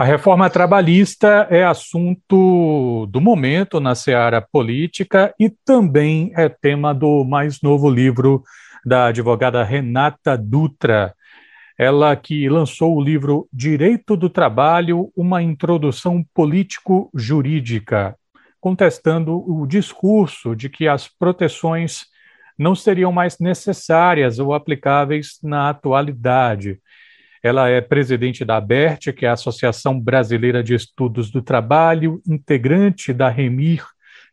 A reforma trabalhista é assunto do momento na seara política e também é tema do mais novo livro da advogada Renata Dutra. Ela que lançou o livro Direito do Trabalho, uma introdução político-jurídica, contestando o discurso de que as proteções não seriam mais necessárias ou aplicáveis na atualidade. Ela é presidente da ABERT, que é a Associação Brasileira de Estudos do Trabalho, integrante da REMIR,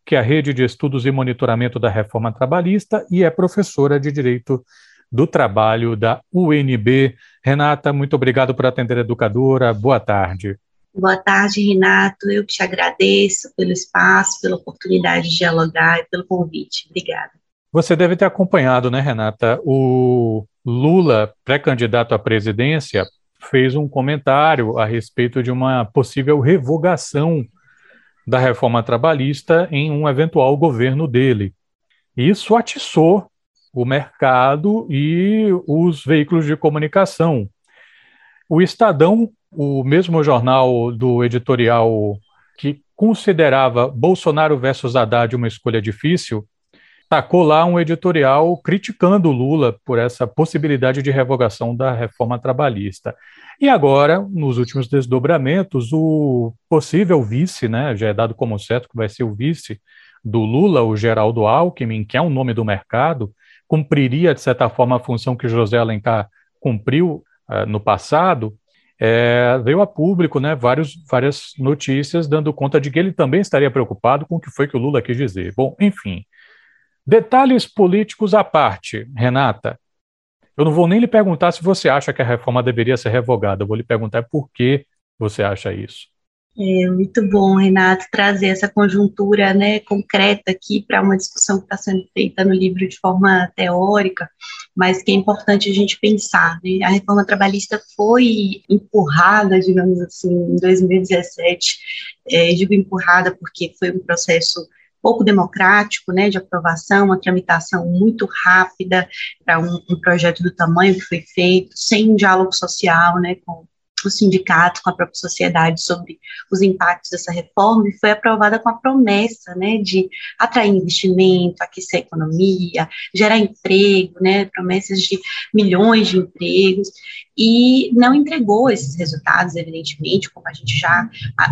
que é a Rede de Estudos e Monitoramento da Reforma Trabalhista, e é professora de Direito do Trabalho da UNB. Renata, muito obrigado por atender a educadora. Boa tarde. Boa tarde, Renato. Eu te agradeço pelo espaço, pela oportunidade de dialogar e pelo convite. Obrigada. Você deve ter acompanhado, né, Renata, o Lula, pré-candidato à presidência, fez um comentário a respeito de uma possível revogação da reforma trabalhista em um eventual governo dele. Isso atiçou o mercado e os veículos de comunicação. O Estadão, o mesmo jornal do editorial que considerava Bolsonaro versus Haddad uma escolha difícil, tacou lá um editorial criticando Lula por essa possibilidade de revogação da reforma trabalhista. E agora, nos últimos desdobramentos, o possível vice, né, já é dado como certo que vai ser o vice do Lula, o Geraldo Alckmin, que é um nome do mercado, cumpriria, de certa forma, a função que José Alencar cumpriu uh, no passado, é, veio a público né, vários, várias notícias dando conta de que ele também estaria preocupado com o que foi que o Lula quis dizer. Bom, enfim, Detalhes políticos à parte, Renata. Eu não vou nem lhe perguntar se você acha que a reforma deveria ser revogada, eu vou lhe perguntar por que você acha isso. É muito bom, Renato, trazer essa conjuntura né, concreta aqui para uma discussão que está sendo feita no livro de forma teórica, mas que é importante a gente pensar. Né? A reforma trabalhista foi empurrada, digamos assim, em 2017. É, digo empurrada porque foi um processo pouco democrático, né, de aprovação, uma tramitação muito rápida para um, um, projeto do tamanho que foi feito, sem um diálogo social, né, com o sindicato, com a própria sociedade sobre os impactos dessa reforma, e foi aprovada com a promessa, né, de atrair investimento, aquecer a economia, gerar emprego, né, promessas de milhões de empregos, e não entregou esses resultados, evidentemente, como a gente já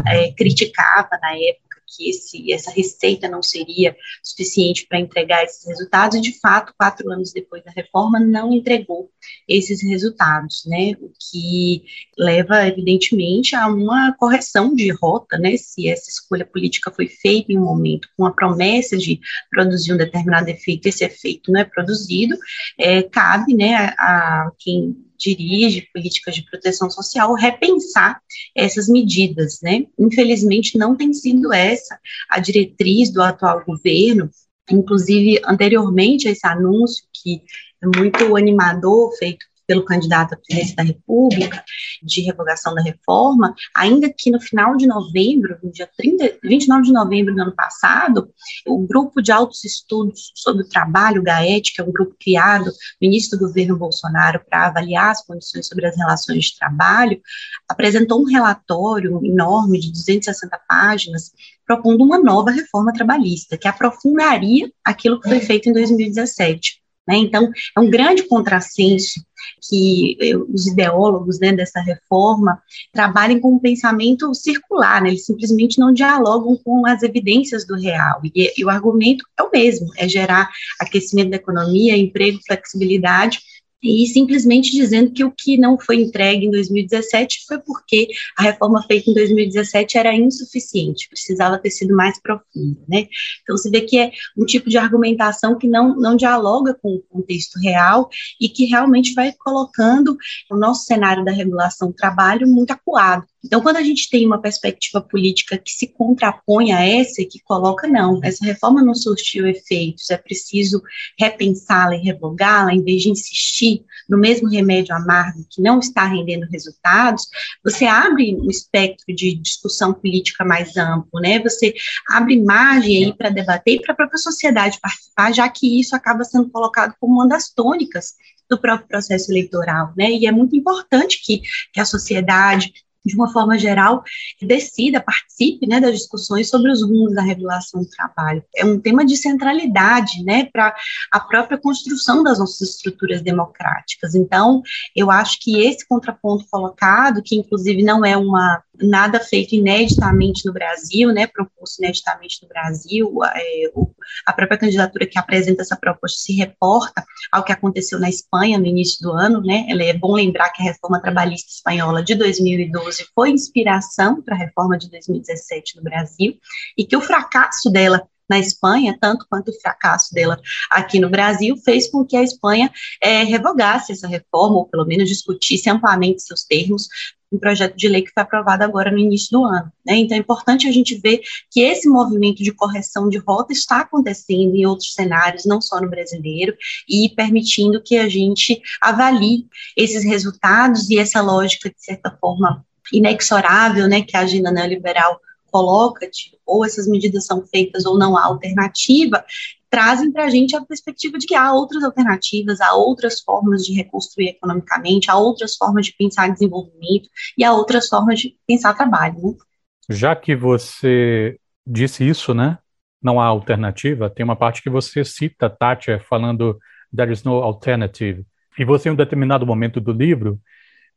é, criticava na época, que esse, essa receita não seria suficiente para entregar esses resultados, e de fato, quatro anos depois da reforma, não entregou esses resultados, né, o que leva, evidentemente, a uma correção de rota, né, se essa escolha política foi feita em um momento com a promessa de produzir um determinado efeito, esse efeito não é produzido, é, cabe, né, a, a quem dirige políticas de proteção social repensar essas medidas, né? Infelizmente não tem sido essa a diretriz do atual governo, inclusive anteriormente a esse anúncio que é muito animador feito pelo candidato à presidência da República, de revogação da reforma, ainda que no final de novembro, no dia 30, 29 de novembro do ano passado, o Grupo de Altos Estudos sobre o Trabalho, o GAET, que é um grupo criado no início do governo Bolsonaro para avaliar as condições sobre as relações de trabalho, apresentou um relatório enorme de 260 páginas propondo uma nova reforma trabalhista, que aprofundaria aquilo que foi feito em 2017. Né? Então, é um grande contrassenso que os ideólogos né, dessa reforma trabalhem com um pensamento circular, né? eles simplesmente não dialogam com as evidências do real, e, e o argumento é o mesmo, é gerar aquecimento da economia, emprego, flexibilidade, e simplesmente dizendo que o que não foi entregue em 2017 foi porque a reforma feita em 2017 era insuficiente, precisava ter sido mais profunda, né? Então, você vê que é um tipo de argumentação que não, não dialoga com o contexto real e que realmente vai colocando o nosso cenário da regulação do trabalho muito acuado. Então, quando a gente tem uma perspectiva política que se contrapõe a essa que coloca, não, essa reforma não surtiu efeitos, é preciso repensá-la e revogá-la, em vez de insistir no mesmo remédio amargo que não está rendendo resultados, você abre um espectro de discussão política mais amplo, né? Você abre margem aí para debater e para a própria sociedade participar, já que isso acaba sendo colocado como uma das tônicas do próprio processo eleitoral, né? E é muito importante que, que a sociedade de uma forma geral, decida, participe né, das discussões sobre os rumos da regulação do trabalho. É um tema de centralidade né, para a própria construção das nossas estruturas democráticas. Então, eu acho que esse contraponto colocado, que inclusive não é uma nada feito ineditamente no Brasil, né, proposto ineditamente no Brasil, é, a própria candidatura que apresenta essa proposta se reporta ao que aconteceu na Espanha no início do ano, né, é bom lembrar que a reforma trabalhista espanhola de 2012 foi inspiração para a reforma de 2017 no Brasil, e que o fracasso dela na Espanha, tanto quanto o fracasso dela aqui no Brasil, fez com que a Espanha é, revogasse essa reforma, ou pelo menos discutisse amplamente seus termos, um projeto de lei que foi aprovado agora no início do ano. Né? Então, é importante a gente ver que esse movimento de correção de rota está acontecendo em outros cenários, não só no brasileiro, e permitindo que a gente avalie esses resultados e essa lógica, de certa forma, inexorável, né, que a agenda neoliberal coloca, ou essas medidas são feitas ou não há alternativa, trazem para a gente a perspectiva de que há outras alternativas, há outras formas de reconstruir economicamente, há outras formas de pensar desenvolvimento e há outras formas de pensar trabalho. Né? Já que você disse isso, né? Não há alternativa, tem uma parte que você cita, Tátia, falando there is no alternative. E você, em um determinado momento do livro,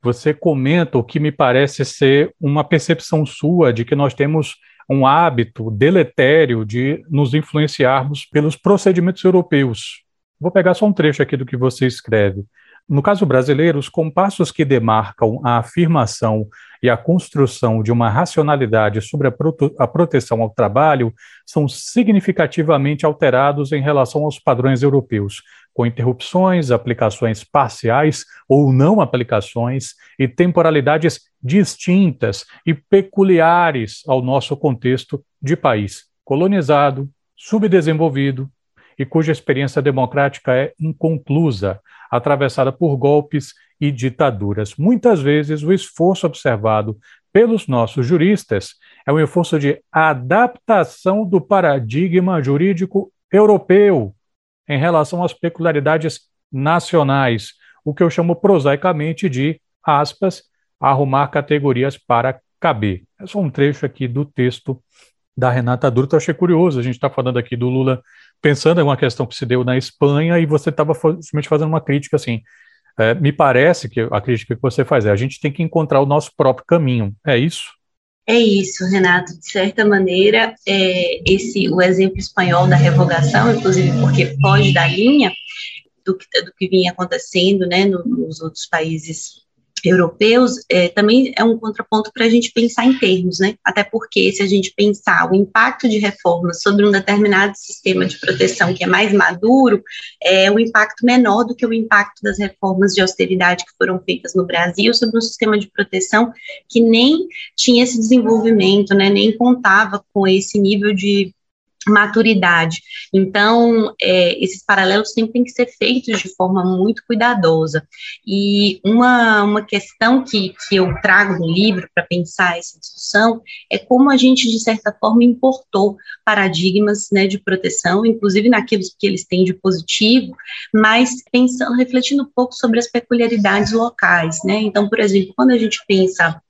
você comenta o que me parece ser uma percepção sua de que nós temos um hábito deletério de nos influenciarmos pelos procedimentos europeus. Vou pegar só um trecho aqui do que você escreve. No caso brasileiro, os compassos que demarcam a afirmação e a construção de uma racionalidade sobre a, a, proteção ao trabalho são significativamente alterados em relação aos padrões europeus, com interrupções, aplicações parciais ou não aplicações e temporalidades distintas e peculiares ao nosso contexto de país colonizado, subdesenvolvido e cuja experiência democrática é inconclusa, atravessada por golpes e ditaduras. Muitas vezes, o esforço observado pelos nossos juristas é um esforço de adaptação do paradigma jurídico europeu em relação às peculiaridades nacionais, o que eu chamo prosaicamente de, aspas, arrumar categorias para caber. É só um trecho aqui do texto da Renata Durto, eu achei curioso, a gente está falando aqui do Lula pensando em uma questão que se deu na Espanha e você estava simplesmente fazendo uma crítica assim, é, me parece que a crítica que você faz é a gente tem que encontrar o nosso próprio caminho, é isso? É isso, Renato. De certa maneira, é, esse o exemplo espanhol da revogação, inclusive porque foge da linha do que, do que vinha acontecendo né, nos outros países europeus, é, também é um contraponto para a gente pensar em termos, né? Até porque se a gente pensar o impacto de reformas sobre um determinado sistema de proteção que é mais maduro, é um impacto menor do que o impacto das reformas de austeridade que foram feitas no Brasil sobre um sistema de proteção que nem tinha esse desenvolvimento, né? Nem contava com esse nível de maturidade. Então, é, esses paralelos sempre têm que ser feitos de forma muito cuidadosa. E uma, uma questão que, que eu trago no livro para pensar essa discussão é como a gente, de certa forma, importou paradigmas né, de proteção, inclusive naquilo que eles têm de positivo, mas pensando, refletindo um pouco sobre as peculiaridades locais. Né? Então, por exemplo, quando a gente pensa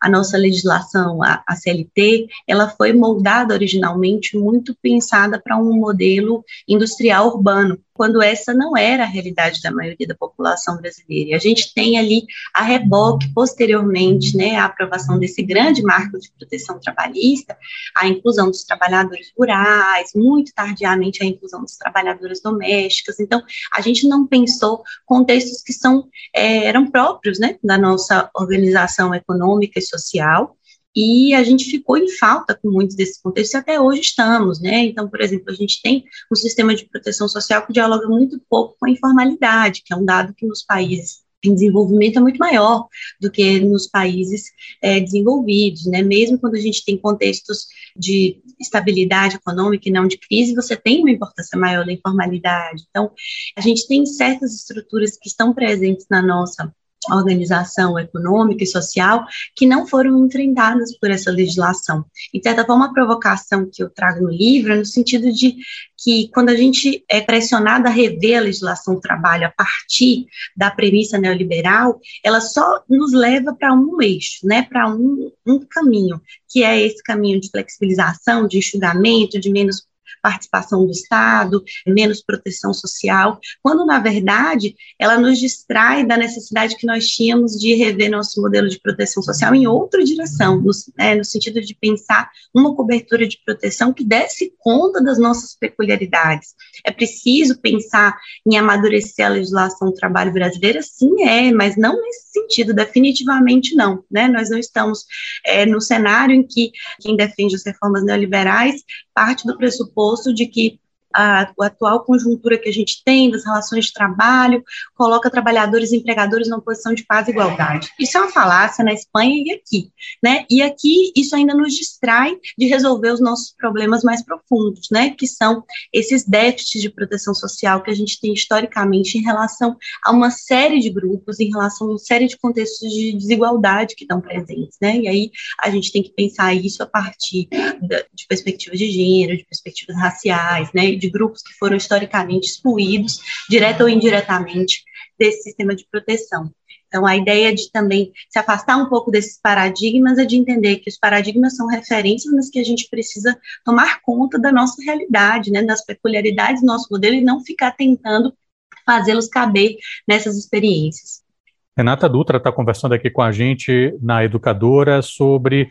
a nossa legislação, a, a CLT, ela foi moldada originalmente muito pensada para um modelo industrial urbano, quando essa não era a realidade da maioria da população brasileira. E a gente tem ali a reboque, posteriormente, né, a aprovação desse grande marco de proteção trabalhista, a inclusão dos trabalhadores rurais, muito tardiamente a inclusão das trabalhadoras domésticas. Então, a gente não pensou contextos que são é, eram próprios, né, da nossa organização econômica e social, e a gente ficou em falta com muitos desses contextos e até hoje estamos, né? Então, por exemplo, a gente tem um sistema de proteção social que dialoga muito pouco com a informalidade, que é um dado que nos países em desenvolvimento é muito maior do que nos países é, desenvolvidos, né? Mesmo quando a gente tem contextos de estabilidade econômica e não de crise, você tem uma importância maior da informalidade. Então, a gente tem certas estruturas que estão presentes na nossa organização econômica e social que não foram enfrentadas por essa legislação. E, de certa forma, provocação que eu trago no livro é no sentido de que, quando a gente é pressionado a rever a legislação do trabalho a partir da premissa neoliberal, ela só nos leva para um eixo, né, para um, um caminho, que é esse caminho de flexibilização, de enxugamento, de menos participação do Estado, menos proteção social, quando, na verdade, ela nos distrai da necessidade que nós tínhamos de rever nosso modelo de proteção social em outra direção, no, é, no sentido de pensar uma cobertura de proteção que desse conta das nossas peculiaridades. É preciso pensar em amadurecer a legislação do trabalho brasileira? Sim, é, mas não nesse sentido, definitivamente não. Né? Nós não estamos é, no cenário em que quem defende as reformas neoliberais parte do pressuposto de que a, a, atual conjuntura que a gente tem das relações de trabalho coloca trabalhadores e empregadores numa posição de paz e igualdade. Isso é uma falácia na Espanha e aqui, né? E aqui isso ainda nos distrai de resolver os nossos problemas mais profundos, né? Que são esses déficits de proteção social que a gente tem historicamente em relação a uma série de grupos, em relação a uma série de contextos de desigualdade que estão presentes, né? E aí a gente tem que pensar isso a partir de perspectivas de gênero, de perspectivas raciais, né? De grupos que foram historicamente excluídos, direta ou indiretamente, desse sistema de proteção. Então, a ideia de também se afastar um pouco desses paradigmas é de entender que os paradigmas são referências, mas que a gente precisa tomar conta da nossa realidade, né, das peculiaridades do nosso modelo e não ficar tentando fazê-los caber nessas experiências. Renata Dutra está conversando aqui com a gente na Educadora sobre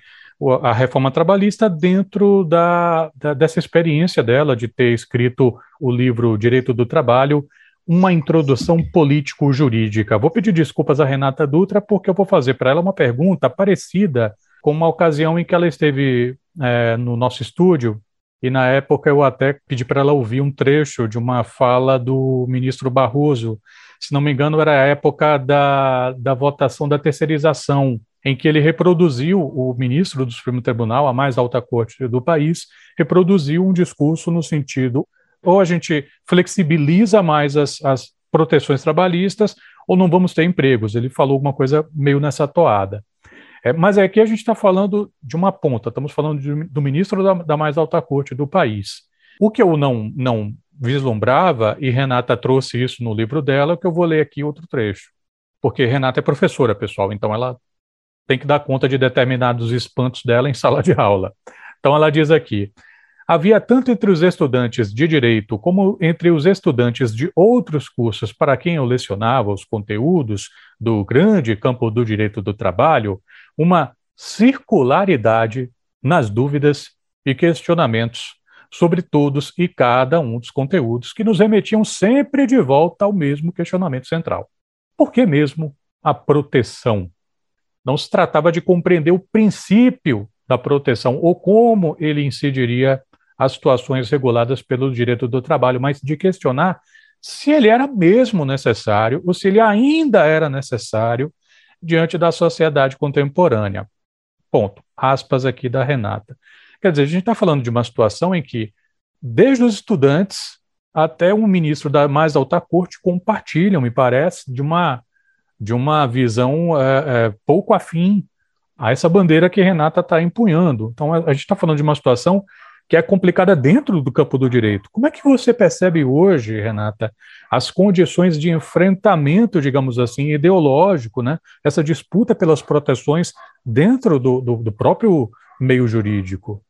a reforma trabalhista dentro da, da, dessa experiência dela de ter escrito o livro Direito do Trabalho, uma introdução político-jurídica. Vou pedir desculpas a Renata Dutra, porque eu vou fazer para ela uma pergunta parecida com uma ocasião em que ela esteve é, no nosso estúdio, e na época eu até pedi para ela ouvir um trecho de uma fala do ministro Barroso. Se não me engano, era a época da, da votação da terceirização em que ele reproduziu, o ministro do Supremo Tribunal, a mais alta corte do país, reproduziu um discurso no sentido ou a gente flexibiliza mais as, as proteções trabalhistas, ou não vamos ter empregos. Ele falou alguma coisa meio nessa toada. É, mas aqui a gente está falando de uma ponta, estamos falando de, do ministro da, da, mais alta corte do país. O que eu não, não vislumbrava, e Renata trouxe isso no livro dela, que eu vou ler aqui outro trecho. Porque Renata é professora, pessoal, então ela tem que dar conta de determinados espantos dela em sala de aula. Então ela diz aqui: havia tanto entre os estudantes de direito como entre os estudantes de outros cursos para quem eu lecionava os conteúdos do grande campo do direito do trabalho, uma circularidade nas dúvidas e questionamentos sobre todos e cada um dos conteúdos que nos remetiam sempre de volta ao mesmo questionamento central. Por que mesmo a proteção não se tratava de compreender o princípio da proteção ou como ele incidiria as situações reguladas pelo direito do trabalho, mas de questionar se ele era mesmo necessário ou se ele ainda era necessário diante da sociedade contemporânea. Ponto. Aspas aqui da Renata. Quer dizer, a gente está falando de uma situação em que, desde os estudantes até um ministro da mais alta corte compartilham, me parece, de uma de uma visão é, é, pouco afim a essa bandeira que Renata está empunhando. Então, a, a gente está falando de uma situação que é complicada dentro do campo do direito. Como é que você percebe hoje, Renata, as condições de enfrentamento, digamos assim, ideológico, né? essa disputa pelas proteções dentro do, do, do próprio meio jurídico?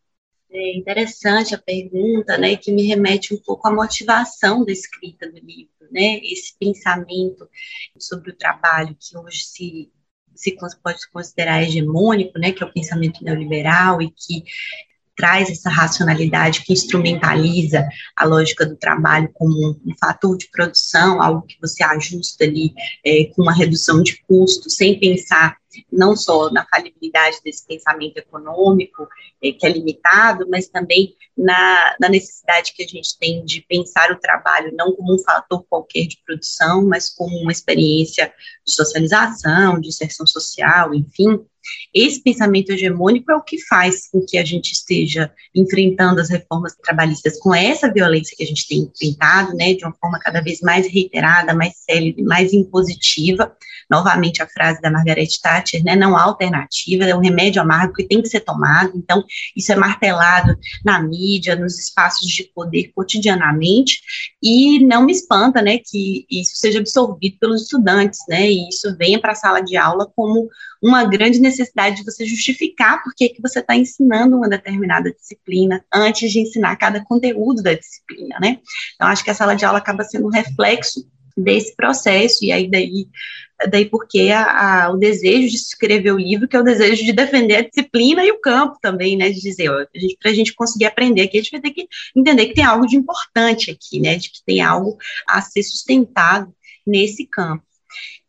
É interessante a pergunta, né, que me remete um pouco à motivação da escrita do livro, né, esse pensamento sobre o trabalho que hoje se se pode considerar hegemônico, né, que é o pensamento neoliberal e que traz essa racionalidade que instrumentaliza a lógica do trabalho como um, fator de produção, algo que você ajusta ali é, com uma redução de custo, sem pensar não só na falibilidade desse pensamento econômico, é, que é limitado, mas também na, na, necessidade que a gente tem de pensar o trabalho não como um fator qualquer de produção, mas como uma experiência de socialização, de inserção social, enfim. Esse pensamento hegemônico é o que faz com que a gente esteja enfrentando as reformas trabalhistas com essa violência que a gente tem enfrentado, né, de uma forma cada vez mais reiterada, mais célere, mais impositiva. Novamente a frase da Margaret Thatcher, né, não há alternativa, é um remédio amargo que tem que ser tomado. Então, isso é martelado na mídia, nos espaços de poder cotidianamente, e não me espanta, né, que isso seja absorvido pelos estudantes, né, e isso venha para a sala de aula como uma grande necessidade de você justificar por que, que você está ensinando uma determinada disciplina antes de ensinar cada conteúdo da disciplina, né? Então, acho que a sala de aula acaba sendo um reflexo desse processo, e aí daí, daí porque a, a, o desejo de escrever o livro, que é o desejo de defender a disciplina e o campo também, né, de dizer, para a gente conseguir aprender aqui, a gente vai ter que entender que tem algo de importante aqui, né, de que tem algo a ser sustentado nesse campo.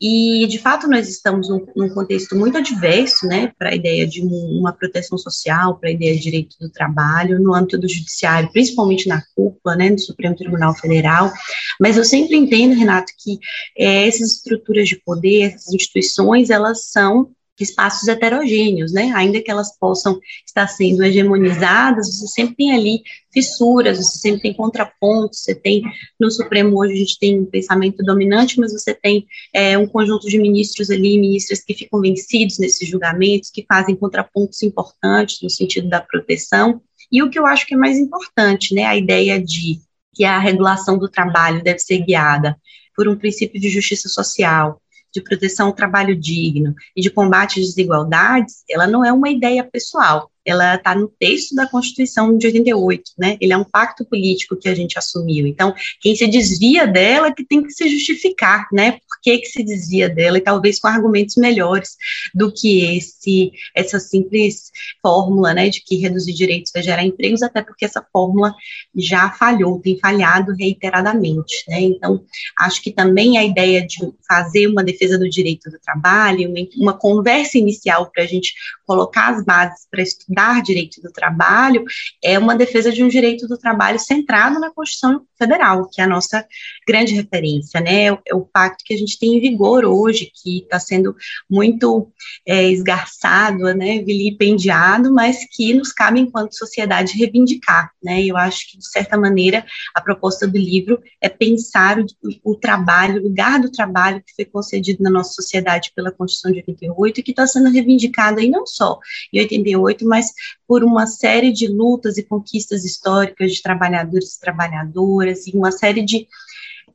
E, de fato, nós estamos num, num contexto muito adverso, né, para a ideia de um, uma proteção social, para a ideia de direito do trabalho, no âmbito do judiciário, principalmente na cúpula, né, no Supremo Tribunal Federal. Mas eu sempre entendo, Renato, que é, essas estruturas de poder, essas instituições, elas são espaços heterogêneos, né? Ainda que elas possam estar sendo hegemonizadas, você sempre tem ali fissuras, você sempre tem contrapontos, você tem, no Supremo hoje a gente tem um pensamento dominante, mas você tem é, um conjunto de ministros ali, ministras que ficam vencidos nesses julgamentos, que fazem contrapontos importantes no sentido da proteção, e o que eu acho que é mais importante, né, a ideia de que a regulação do trabalho deve ser guiada por um princípio de justiça social, de proteção ao trabalho digno e de combate às desigualdades, ela não é uma ideia pessoal, ela está no texto da Constituição de 88, né? Ele é um pacto político que a gente assumiu. Então, quem se desvia dela que tem que se justificar, né? Por que, que se desvia dela e talvez com argumentos melhores do que esse essa simples fórmula, né, de que reduzir direitos vai gerar empregos, até porque essa fórmula já falhou, tem falhado reiteradamente, né? Então, acho que também a ideia de fazer uma defesa do direito do trabalho, uma, uma conversa inicial para a gente colocar as bases para estudar dar direito do trabalho é uma defesa de um direito do trabalho centrado na Constituição Federal, que é a nossa grande referência, né? É o, é o pacto que a gente tem em vigor hoje, que está sendo muito é, esgarçado, né, vilipendiado, mas que nos cabe, enquanto sociedade, reivindicar, né? Eu acho que, de certa maneira, a proposta do livro é pensar o, o trabalho, o lugar do trabalho que foi concedido na nossa sociedade pela Constituição de 88 e que está sendo reivindicado aí não só em 88, mas mas por uma série de lutas e conquistas históricas de trabalhadores e trabalhadoras, e uma série de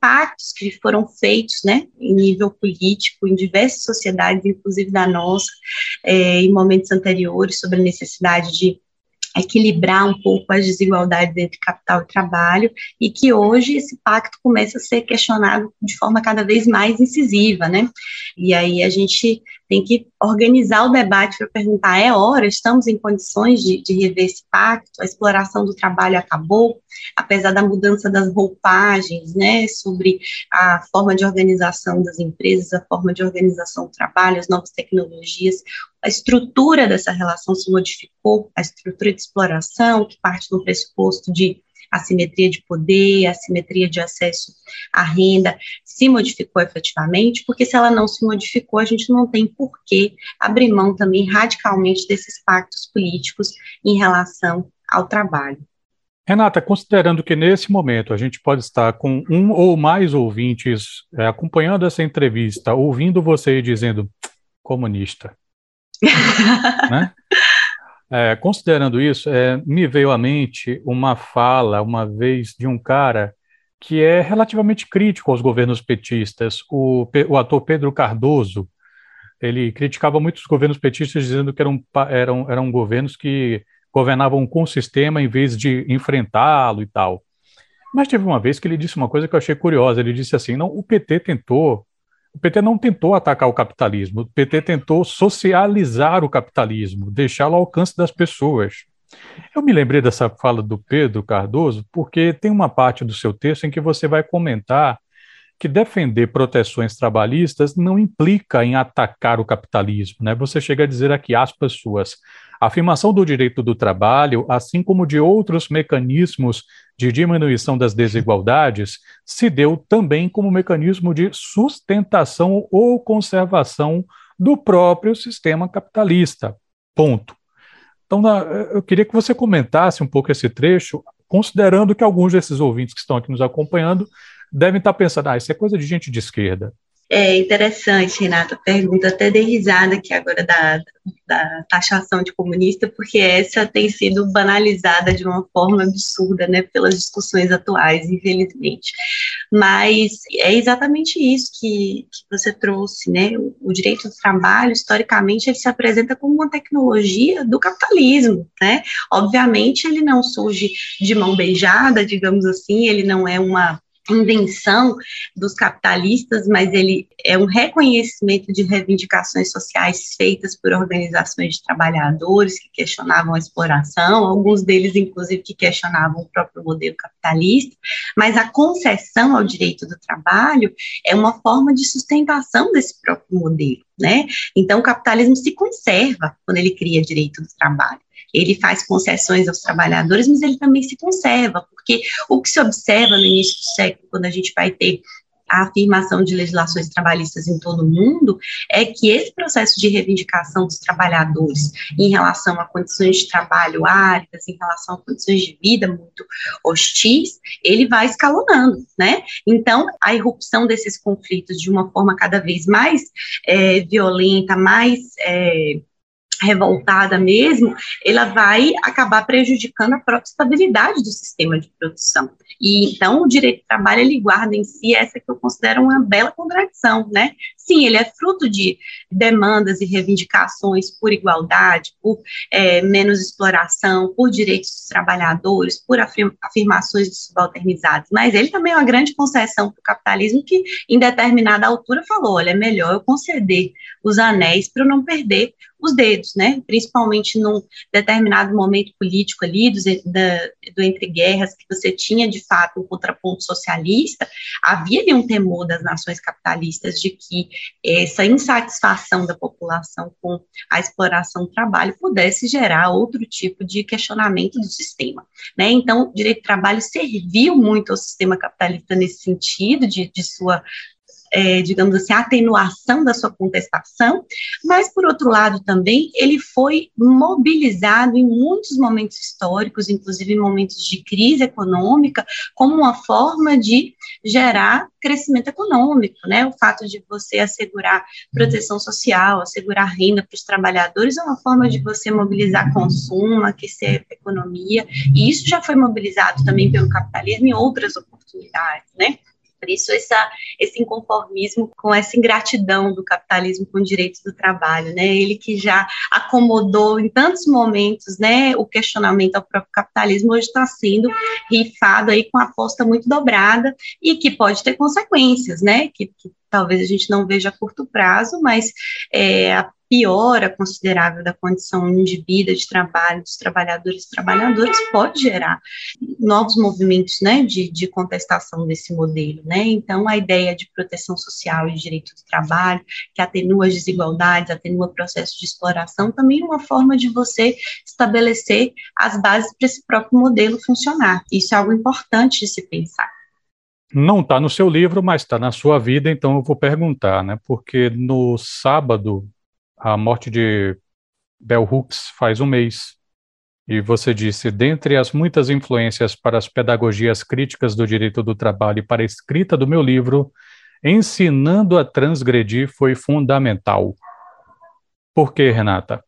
pactos que foram feitos, né, em nível político, em diversas sociedades, inclusive da nossa, é, em momentos anteriores, sobre a necessidade de equilibrar um pouco as desigualdades entre capital e trabalho, e que hoje esse pacto começa a ser questionado de forma cada vez mais incisiva, né? E aí a gente tem que organizar o debate para perguntar: é hora, estamos em condições de, de rever esse pacto? A exploração do trabalho acabou, apesar da mudança das roupagens, né, sobre a forma de organização das empresas, a forma de organização do trabalho, as novas tecnologias, a estrutura dessa relação se modificou, a estrutura de exploração, que parte do pressuposto de assimetria de poder, assimetria de acesso à renda, se modificou efetivamente, porque se ela não se modificou, a gente não tem por que abrir mão também radicalmente desses pactos políticos em relação ao trabalho. Renata, considerando que nesse momento a gente pode estar com um ou mais ouvintes é, acompanhando essa entrevista, ouvindo você dizendo comunista, né? É, considerando isso, é, me veio à mente uma fala, uma vez, de um cara que é relativamente crítico aos governos petistas, o, o ator Pedro Cardoso. Ele criticava muito os governos petistas, dizendo que eram, eram, eram governos que governavam com o sistema em vez de enfrentá-lo e tal. Mas teve uma vez que ele disse uma coisa que eu achei curiosa. Ele disse assim: não, o PT tentou o PT não tentou atacar o capitalismo, o PT tentou socializar o capitalismo, deixá-lo ao alcance das pessoas. Eu me lembrei dessa fala do Pedro Cardoso porque tem uma parte do seu texto em que você vai comentar que defender proteções trabalhistas não implica em atacar o capitalismo. Né? Você chega a dizer aqui, aspas suas, a afirmação do direito do trabalho, assim como de outros mecanismos de diminuição das desigualdades, se deu também como mecanismo de sustentação ou conservação do próprio sistema capitalista. Ponto. Então, eu queria que você comentasse um pouco esse trecho, considerando que alguns desses ouvintes que estão aqui nos acompanhando devem estar pensando, ah, isso é coisa de gente de esquerda. É interessante, Renata, pergunta, até dei risada aqui agora da, da taxação de comunista, porque essa tem sido banalizada de uma forma absurda, né, pelas discussões atuais, infelizmente. Mas é exatamente isso que, que você trouxe, né, o, o direito do trabalho, historicamente, ele se apresenta como uma tecnologia do capitalismo, né, obviamente ele não surge de mão beijada, digamos assim, ele não é uma invenção dos capitalistas, mas ele é um reconhecimento de reivindicações sociais feitas por organizações de trabalhadores que questionavam a exploração, alguns deles, inclusive, que questionavam o próprio modelo capitalista, mas a concessão ao direito do trabalho é uma forma de sustentação desse próprio modelo, né? Então, o capitalismo se conserva quando ele cria direito do trabalho ele faz concessões aos trabalhadores, mas ele também se conserva, porque o que se observa no início do século, quando a gente vai ter a afirmação de legislações trabalhistas em todo o mundo, é que esse processo de reivindicação dos trabalhadores em relação a condições de trabalho áridas, em relação a condições de vida muito hostis, ele vai escalonando, né? Então, a irrupção desses conflitos de uma forma cada vez mais é, violenta, mais é, revoltada mesmo, ela vai acabar prejudicando a própria estabilidade do sistema de produção. E então o direito do trabalho ele guarda em si essa que eu considero uma bela contradição, né? Sim, ele é fruto de demandas e reivindicações por igualdade, por é, menos exploração, por direitos dos trabalhadores, por afirmações de subalternizados, mas ele também é uma grande concessão para o capitalismo que, em determinada altura, falou: olha, é melhor eu conceder os anéis para eu não perder os dedos, né? Principalmente num determinado momento político ali, do, da, do entre guerras, que você tinha de fato um contraponto socialista, havia ali um temor das nações capitalistas de que essa insatisfação da população com a exploração do trabalho pudesse gerar outro tipo de questionamento do sistema, né? Então, o direito do trabalho serviu muito ao sistema capitalista nesse sentido de, de sua é, digamos assim, atenuação da sua contestação, mas, por outro lado, também, ele foi mobilizado em muitos momentos históricos, inclusive em momentos de crise econômica, como uma forma de gerar crescimento econômico, né? O fato de você assegurar proteção social, assegurar renda para os trabalhadores é uma forma de você mobilizar consumo, aquecer a economia, e isso já foi mobilizado também pelo capitalismo em outras oportunidades, né? Por isso, essa, esse inconformismo com essa ingratidão do capitalismo com direitos do trabalho, né? Ele que já acomodou em tantos momentos, né, o questionamento ao próprio capitalismo, hoje está sendo rifado aí com a aposta muito dobrada e que pode ter consequências, né? Que, que talvez a gente não veja a curto prazo, mas é, a piora considerável da condição de vida, de trabalho dos trabalhadores e trabalhadoras pode gerar novos movimentos, né, de, de contestação desse modelo, né, então a ideia de proteção social e direito do trabalho, que atenua as desigualdades, atenua o processo de exploração, também é uma forma de você estabelecer as bases para esse próprio modelo funcionar, isso é algo importante de se pensar. Não está no seu livro, mas está na sua vida, então eu vou perguntar, né? Porque no sábado a morte de Bell Hooks faz um mês. E você disse, dentre as muitas influências para as pedagogias críticas do direito do trabalho e para a escrita do meu livro, ensinando a transgredir foi fundamental. Por que, Renata?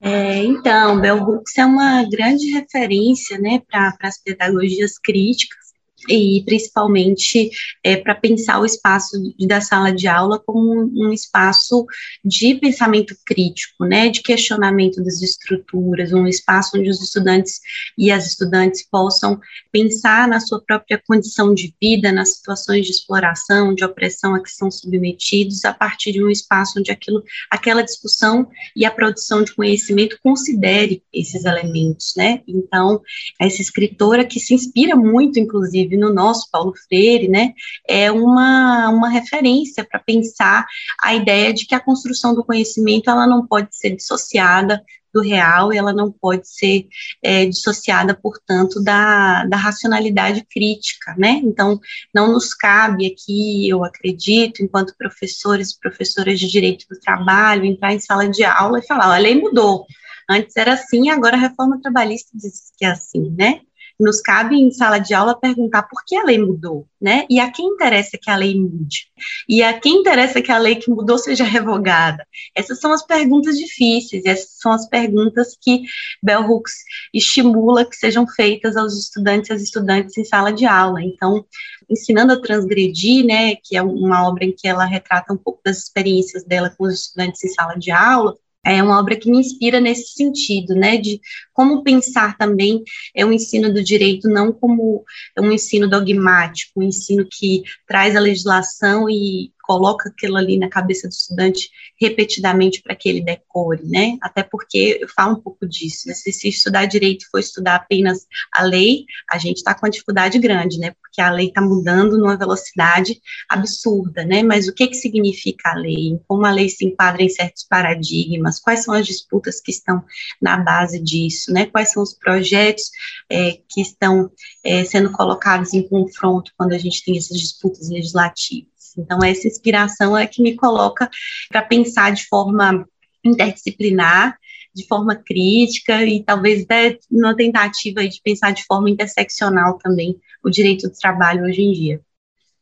É, então, Bell Hooks é uma grande referência né, para as pedagogias críticas, e principalmente é, para pensar o espaço da sala de aula como um, um, espaço de pensamento crítico, né, de questionamento das estruturas, um espaço onde os estudantes e as estudantes possam pensar na sua própria condição de vida, nas situações de exploração, de opressão a que são submetidos, a partir de um espaço onde aquilo, aquela discussão e a produção de conhecimento considere esses elementos, né, então, essa escritora que se inspira muito, inclusive, inclusive no nosso Paulo Freire, né, é uma, uma referência para pensar a ideia de que a construção do conhecimento ela não pode ser dissociada do real e ela não pode ser é, dissociada, portanto, da, da racionalidade crítica, né? Então, não nos cabe aqui, eu acredito, enquanto professores e professoras de direito do trabalho, entrar em sala de aula e falar, a lei mudou, antes era assim, agora a reforma trabalhista diz que é assim, né? Nos cabe em sala de aula perguntar por que a lei mudou, né? E a quem interessa que a lei mude? E a quem interessa que a lei que mudou seja revogada? Essas são as perguntas difíceis, essas são as perguntas que Bell Hooks estimula que sejam feitas aos estudantes e às estudantes em sala de aula. Então, ensinando a transgredir, né, que é uma obra em que ela retrata um pouco das experiências dela com os estudantes em sala de aula, é uma obra que me inspira nesse sentido, né, de como pensar também é um ensino do direito não como um ensino dogmático, um ensino que traz a legislação e coloca aquilo ali na cabeça do estudante repetidamente para que ele decore, né? Até porque eu falo um pouco disso. Né? Se, se estudar direito for estudar apenas a lei, a gente está com uma dificuldade grande, né? Porque a lei está mudando numa velocidade absurda, né? Mas o que que significa a lei? Como a lei se enquadra em certos paradigmas? Quais são as disputas que estão na base disso, né? Quais são os projetos é, que estão é, sendo colocados em confronto quando a gente tem essas disputas legislativas? Então, essa inspiração é que me coloca para pensar de forma interdisciplinar, de forma crítica e talvez né, numa tentativa de pensar de forma interseccional também o direito do trabalho hoje em dia.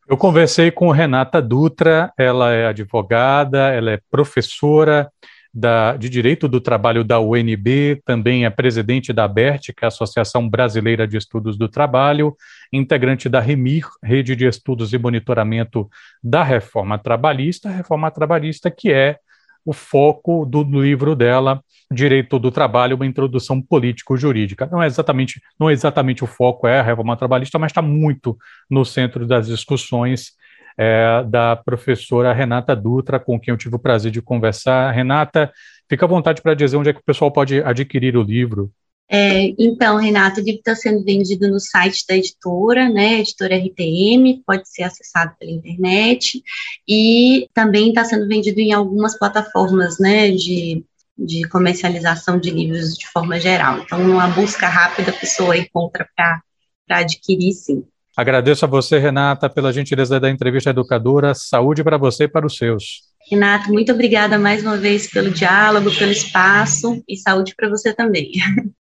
Eu conversei com Renata Dutra, ela é advogada, ela é professora, da, de Direito do Trabalho da UNB, também é presidente da ABERT, que é a Associação Brasileira de Estudos do Trabalho, integrante da REMIR, Rede de Estudos e Monitoramento da Reforma Trabalhista, Reforma Trabalhista que é o foco do livro dela, Direito do Trabalho, uma introdução político-jurídica. Não é exatamente, não é exatamente o foco é a reforma trabalhista, mas está muito no centro das discussões é, da professora Renata Dutra, com quem eu tive o prazer de conversar. Renata, fica à vontade para dizer onde é que o pessoal pode adquirir o livro. É, então, Renata, o livro está sendo vendido no site da editora, né, editora RTM, pode ser acessado pela internet, e também está sendo vendido em algumas plataformas, né, de, de comercialização de livros de forma geral. Então, uma busca rápida, a pessoa encontra para adquirir, sim. Agradeço a você, Renata, pela gentileza da entrevista educadora. Saúde para você e para os seus. Renato, muito obrigada mais uma vez pelo diálogo, pelo espaço e saúde para você também.